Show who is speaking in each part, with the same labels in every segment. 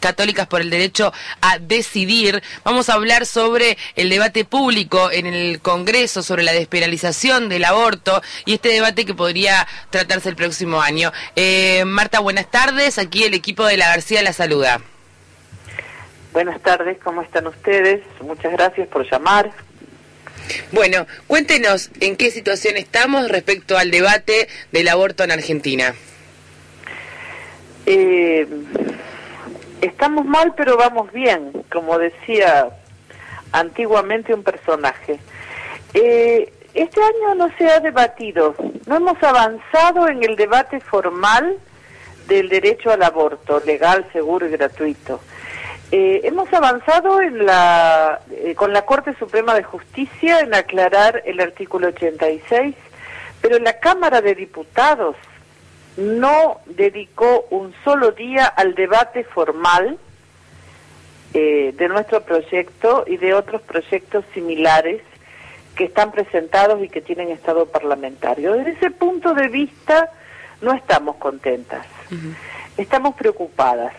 Speaker 1: Católicas por el Derecho a Decidir. Vamos a hablar sobre el debate público en el Congreso sobre la despenalización del aborto y este debate que podría tratarse el próximo año. Eh, Marta, buenas tardes. Aquí el equipo de la García la saluda.
Speaker 2: Buenas tardes, ¿cómo están ustedes? Muchas gracias por llamar.
Speaker 1: Bueno, cuéntenos en qué situación estamos respecto al debate del aborto en Argentina.
Speaker 2: Eh, estamos mal, pero vamos bien, como decía antiguamente un personaje. Eh, este año no se ha debatido, no hemos avanzado en el debate formal del derecho al aborto, legal, seguro y gratuito. Eh, hemos avanzado en la, eh, con la Corte Suprema de Justicia en aclarar el artículo 86, pero la Cámara de Diputados no dedicó un solo día al debate formal eh, de nuestro proyecto y de otros proyectos similares que están presentados y que tienen estado parlamentario. Desde ese punto de vista no estamos contentas, estamos preocupadas,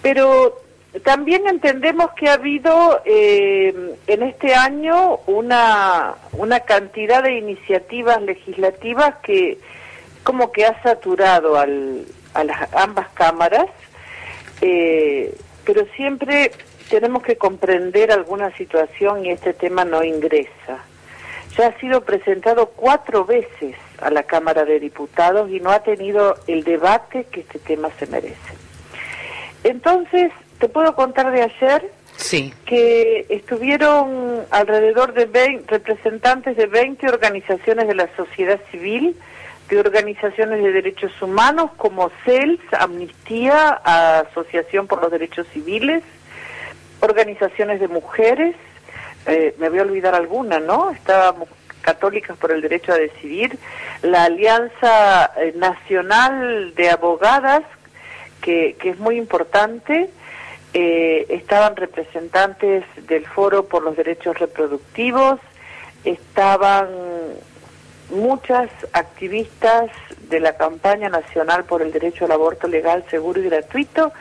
Speaker 2: pero también entendemos que ha habido eh, en este año una, una cantidad de iniciativas legislativas que como que ha saturado al, a las ambas cámaras, eh, pero siempre tenemos que comprender alguna situación y este tema no ingresa. Ya ha sido presentado cuatro veces a la Cámara de Diputados y no ha tenido el debate que este tema se merece. Entonces, te puedo contar de ayer
Speaker 1: Sí.
Speaker 2: que estuvieron alrededor de 20, representantes de 20 organizaciones de la sociedad civil, de organizaciones de derechos humanos como CELS, Amnistía, Asociación por los Derechos Civiles, organizaciones de mujeres, eh, me voy a olvidar alguna, ¿no? Estábamos Católicas por el Derecho a Decidir, la Alianza eh, Nacional de Abogadas, que, que es muy importante, eh, estaban representantes del Foro por los Derechos Reproductivos, estaban muchas activistas de la campaña nacional por el derecho al aborto legal, seguro y gratuito,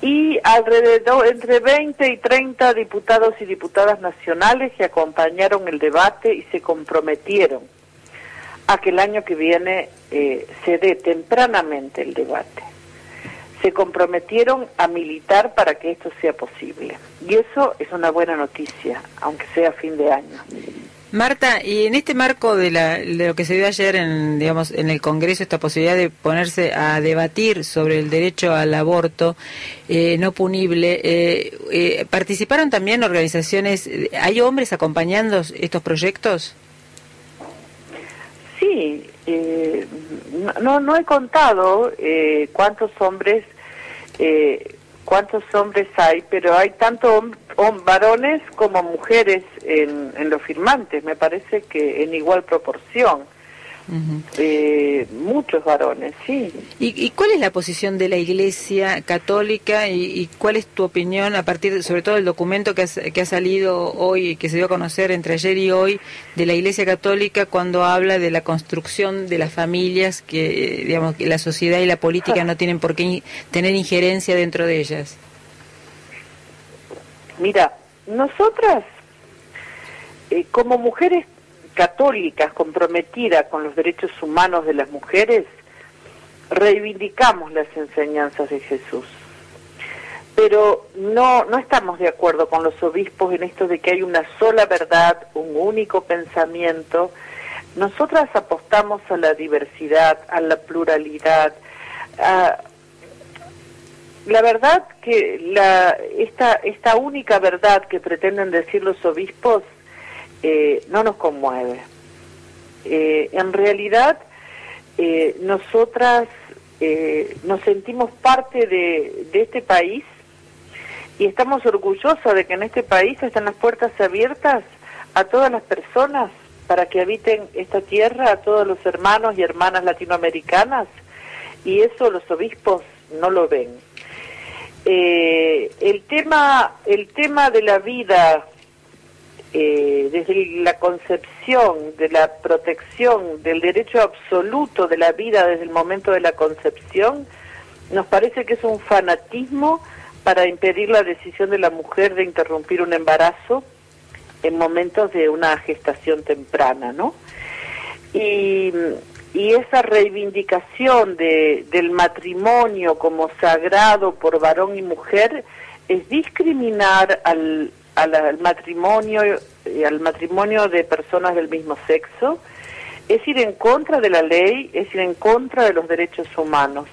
Speaker 2: y alrededor entre 20 y 30 diputados y diputadas nacionales que acompañaron el debate y se comprometieron a que el año que viene eh, se dé tempranamente el debate. Se comprometieron a militar para que esto sea posible. Y eso es una buena noticia, aunque sea fin de año.
Speaker 3: Marta, y en este marco de, la, de lo que se dio ayer en, digamos, en el Congreso, esta posibilidad de ponerse a debatir sobre el derecho al aborto eh, no punible, eh, eh, ¿participaron también organizaciones, hay hombres acompañando estos proyectos?
Speaker 2: Sí, eh, no, no he contado eh, cuántos hombres eh, cuántos hombres hay, pero hay tanto varones como mujeres en, en los firmantes, me parece que en igual proporción. Eh, muchos varones, sí.
Speaker 3: ¿Y, y cuál es la posición de la Iglesia Católica y, y cuál es tu opinión a partir, de, sobre todo, del documento que, has- que ha salido hoy, que se dio a conocer entre ayer y hoy, de la Iglesia Católica cuando habla de la construcción de las familias, que, eh, digamos, que la sociedad y la política no tienen por qué in- tener injerencia dentro de ellas?
Speaker 2: Mira, nosotras, eh, como mujeres católicas comprometidas con los derechos humanos de las mujeres, reivindicamos las enseñanzas de Jesús. Pero no, no estamos de acuerdo con los obispos en esto de que hay una sola verdad, un único pensamiento. Nosotras apostamos a la diversidad, a la pluralidad, a, la verdad que la, esta, esta única verdad que pretenden decir los obispos eh, no nos conmueve. Eh, en realidad, eh, nosotras eh, nos sentimos parte de, de este país y estamos orgullosas de que en este país están las puertas abiertas a todas las personas para que habiten esta tierra, a todos los hermanos y hermanas latinoamericanas y eso los obispos no lo ven. Eh, el tema el tema de la vida eh, desde la concepción de la protección del derecho absoluto de la vida desde el momento de la concepción nos parece que es un fanatismo para impedir la decisión de la mujer de interrumpir un embarazo en momentos de una gestación temprana, ¿no? Y, esa reivindicación de, del matrimonio como sagrado por varón y mujer es discriminar al, al, matrimonio eh, al matrimonio de personas del mismo sexo, es ir en contra de la ley, es ir en contra de los derechos humanos.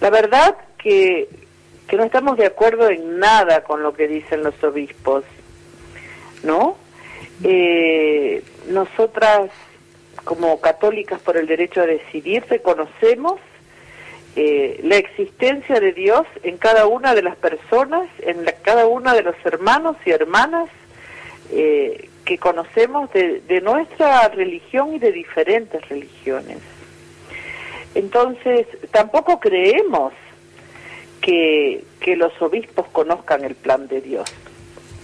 Speaker 2: La verdad que, que no estamos de acuerdo en nada con lo que dicen los obispos. ¿no? Eh, nosotras, como católicas por el derecho a decidir, reconocemos eh, la existencia de Dios en cada una de las personas, en cada una de los hermanos y hermanas eh, que conocemos de, de, nuestra religión y de diferentes religiones. Entonces, tampoco creemos que, que los obispos conozcan el plan de Dios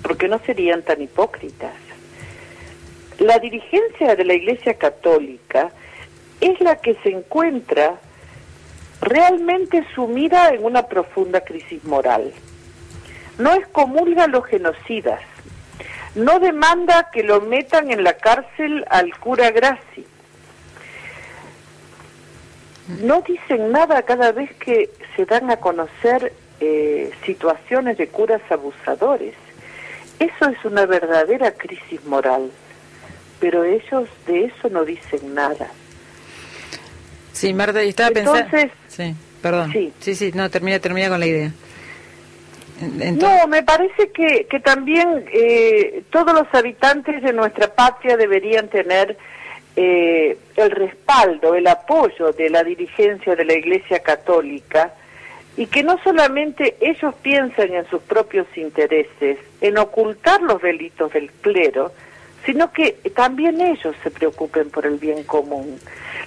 Speaker 2: porque no serían tan hipócritas. La dirigencia de la Iglesia Católica es la que se encuentra realmente sumida en una profunda crisis moral. No excomulga a los genocidas, no demanda que lo metan en la cárcel al cura Graci. No dicen nada cada vez que se dan a conocer eh, situaciones de curas abusadores. Eso es una verdadera crisis moral, pero ellos de eso no dicen nada.
Speaker 3: Sí, Marta, y estaba
Speaker 2: Entonces,
Speaker 3: Sí, perdón. Sí. sí, no, termina, termina con la idea.
Speaker 2: No, me parece que, que también eh, todos los habitantes de nuestra patria deberían tener eh, el respaldo, el apoyo de la dirigencia de la Iglesia Católica, y que no solamente ellos piensen en sus propios intereses, en ocultar los delitos del clero, sino que también ellos se preocupen por el bien común.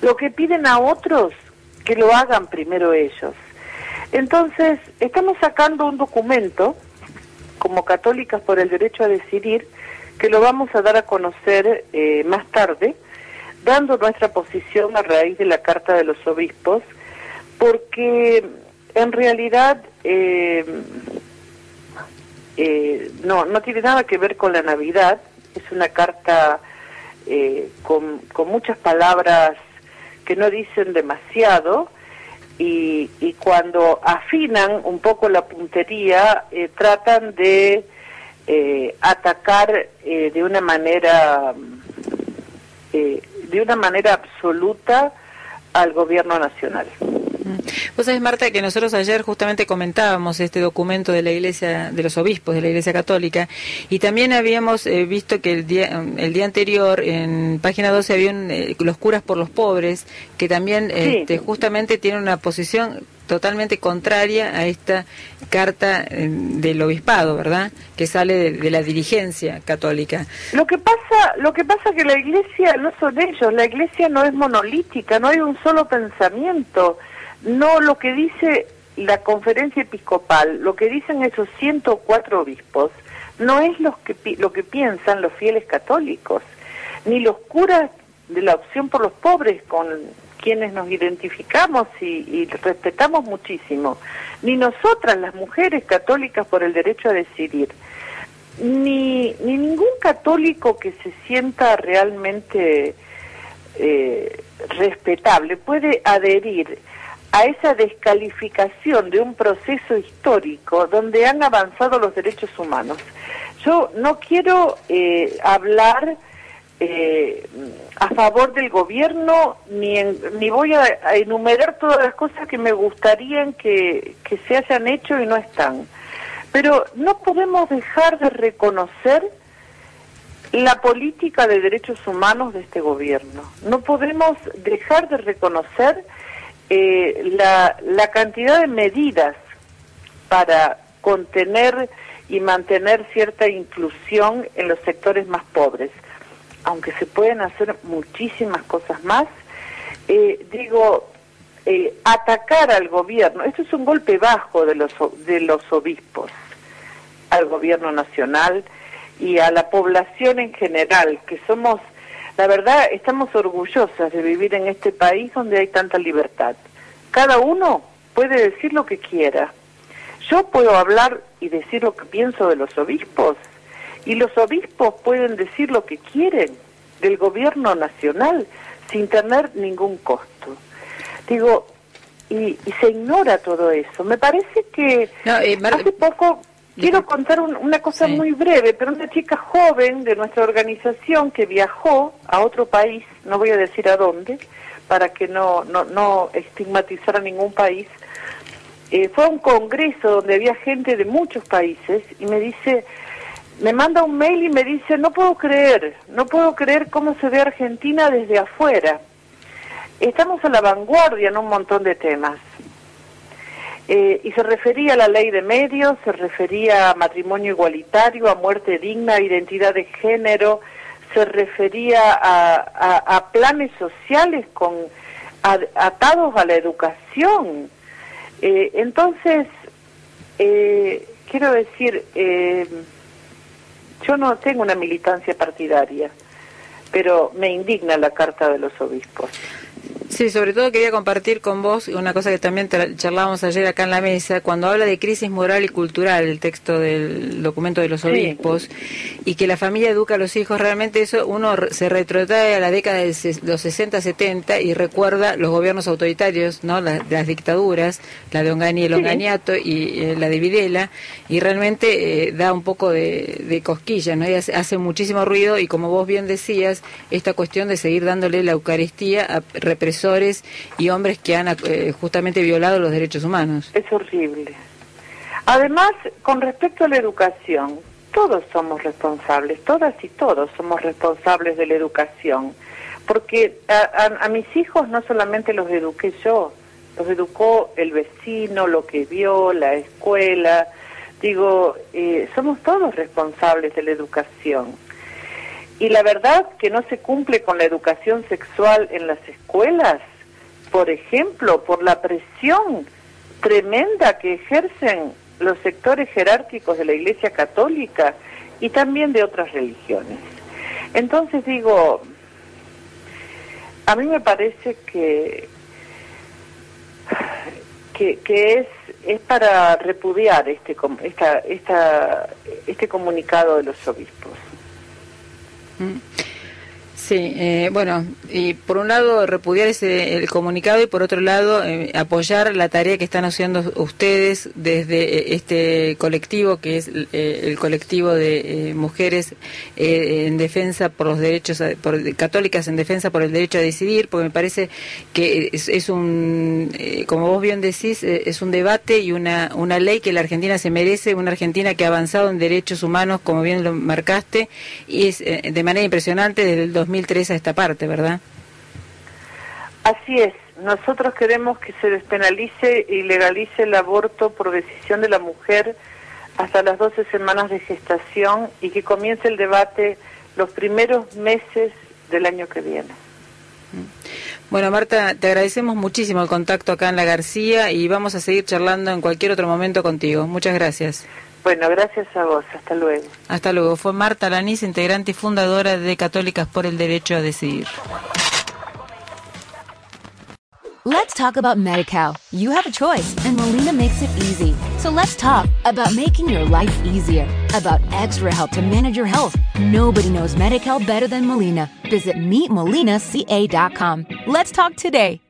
Speaker 2: Lo que piden a otros, que lo hagan primero ellos. Entonces, estamos sacando un documento, como católicas por el derecho a decidir, que lo vamos a dar a conocer eh, más tarde, dando nuestra posición a raíz de la Carta de los Obispos, porque en realidad eh, eh, no, no tiene nada que ver con la Navidad, es una carta eh, con, con, muchas palabras que no dicen demasiado y, y cuando afinan un poco la puntería tratan de atacar de una manera de una manera absoluta al gobierno nacional.
Speaker 3: Vos sabés, Marta, que nosotros ayer justamente comentábamos este documento de la Iglesia, de los obispos de la Iglesia Católica, y también habíamos eh, visto que el día, el día anterior, en página 12, había eh, los curas por los pobres, que también este, justamente tienen una posición totalmente contraria a esta carta eh, del obispado, ¿verdad? Que sale de, la dirigencia católica.
Speaker 2: Lo que pasa, lo que pasa que la Iglesia no son ellos, la Iglesia no es monolítica, no hay un solo pensamiento no lo que dice la conferencia episcopal, lo que dicen esos 104 obispos, no es lo que, lo que piensan los fieles católicos, ni los curas de la opción por los pobres con quienes nos identificamos y, respetamos muchísimo, ni nosotras las mujeres católicas por el derecho a decidir, ni, ni ningún católico que se sienta realmente eh, respetable puede adherir a esa descalificación de un proceso histórico donde han avanzado los derechos humanos. Yo no quiero eh, hablar eh, a favor del gobierno ni, ni voy a, enumerar todas las cosas que me gustarían que, que se hayan hecho y no están. Pero no podemos dejar de reconocer la política de derechos humanos de este gobierno. No podemos dejar de reconocer eh, la, la cantidad de medidas para contener y mantener cierta inclusión en los sectores más pobres. Aunque se pueden hacer muchísimas cosas más, eh, digo, eh, atacar al gobierno. Esto es un golpe bajo de los, de los obispos al gobierno nacional y a la población en general, que somos, la verdad, estamos orgullosas de vivir en este país donde hay tanta libertad. Cada uno puede decir lo que quiera. Yo puedo hablar y decir lo que pienso de los obispos y los obispos pueden decir lo que quieren del gobierno nacional sin tener ningún costo. Digo, y, se ignora todo eso. Me parece que eh, hace poco, quiero contar una cosa muy breve, pero una chica joven de nuestra organización que viajó a otro país, no voy a decir a dónde, para que no, no, no estigmatizar a ningún país, eh, fue a un congreso donde había gente de muchos países y me dice, me manda un mail y me dice, no puedo creer, no puedo creer cómo se ve Argentina desde afuera. Estamos a la vanguardia en un montón de temas. Eh, y se refería a la ley de medios, se refería a matrimonio igualitario, a muerte digna, a identidad de género, se refería a, planes sociales con atados a la educación. Eh, entonces, eh, quiero decir, yo no tengo una militancia partidaria, pero me indigna la carta de los obispos.
Speaker 3: Sí, sobre todo quería compartir con vos una cosa que también charlábamos ayer acá en la mesa, cuando habla de crisis moral y cultural, el texto del documento de los obispos, y que la familia educa a los hijos, realmente eso uno se retrotrae a la década de los 60-70 y recuerda los gobiernos autoritarios, ¿no? las, las dictaduras, la de Ongani, el Onganiato y eh, la de Videla, y realmente eh, da un poco de, de cosquillas, ¿no? Y hace, hace muchísimo ruido y como vos bien decías, esta cuestión de seguir dándole la Eucaristía a represores y hombres que han eh, justamente violado los derechos humanos.
Speaker 2: Es horrible. Además, con respecto a la educación, todos somos responsables, todas y todos somos responsables de la educación, porque a, mis hijos no solamente los eduqué yo, los educó el vecino, lo que vio, la escuela, digo, eh, somos todos responsables de la educación. Y la verdad que no se cumple con la educación sexual en las escuelas, por ejemplo, por la presión tremenda que ejercen los sectores jerárquicos de la Iglesia Católica y también de otras religiones. Entonces digo, a mí me parece que, que, es, es para repudiar este, esta, esta, este comunicado de los obispos.
Speaker 3: Mm. Sí, eh, bueno, y por un lado repudiar ese, el comunicado y por otro lado eh, apoyar la tarea que están haciendo ustedes desde eh, este colectivo que es el colectivo de mujeres en defensa por los derechos, por, católicas en defensa por el derecho a decidir, porque me parece que es, un, como vos bien decís, es un debate y una, una ley que la Argentina se merece, una Argentina que ha avanzado en derechos humanos, como bien lo marcaste, y es de manera impresionante desde el 2000 2003 a esta parte, ¿verdad?
Speaker 2: Así es. Nosotros queremos que se despenalice y legalice el aborto por decisión de la mujer hasta las 12 semanas de gestación y que comience el debate los primeros meses del año que viene.
Speaker 3: Bueno, Marta, te agradecemos muchísimo el contacto acá en La García y vamos a seguir charlando en cualquier otro momento contigo. Muchas gracias.
Speaker 2: Bueno, gracias a vos. Hasta luego.
Speaker 3: Hasta luego. Fue Marta Lanís, integrante y fundadora de Católicas por el Derecho a Decidir.
Speaker 4: Let's talk about MediCal. You have a choice, and Molina makes it easy. So let's talk about making your life easier, about extra help to manage your health. Nobody knows MediCal better than Molina. Visit meetmolinaca.com. Let's talk today.